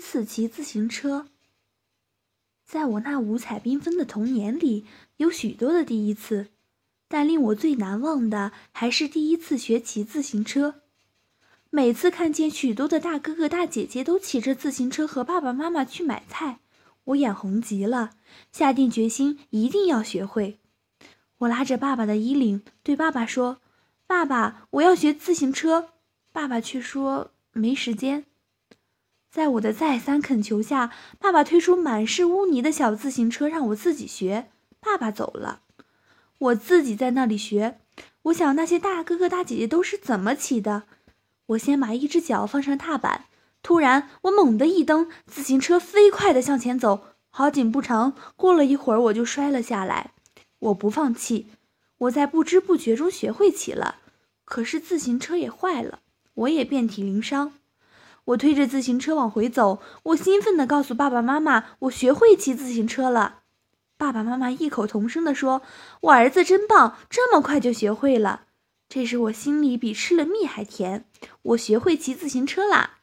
次骑自行车。在我那五彩缤纷的童年里，有许多的第一次，但令我最难忘的还是第一次学骑自行车。每次看见许多的大哥哥大姐姐都骑着自行车和爸爸妈妈去买菜，我眼红极了，下定决心一定要学会。我拉着爸爸的衣领，对爸爸说：“爸爸，我要学自行车。”爸爸却说没时间。在我的再三恳求下，爸爸推出满是污泥的小自行车，让我自己学。爸爸走了，我自己在那里学。我想那些大哥哥大姐姐都是怎么骑的？我先把一只脚放上踏板，突然我猛地一蹬，自行车飞快地向前走。好景不长，过了一会儿我就摔了下来。我不放弃，我在不知不觉中学会骑了。可是自行车也坏了。我也遍体鳞伤，我推着自行车往回走，我兴奋地告诉爸爸妈妈，我学会骑自行车了。爸爸妈妈异口同声地说：“我儿子真棒，这么快就学会了。”这时我心里比吃了蜜还甜，我学会骑自行车啦。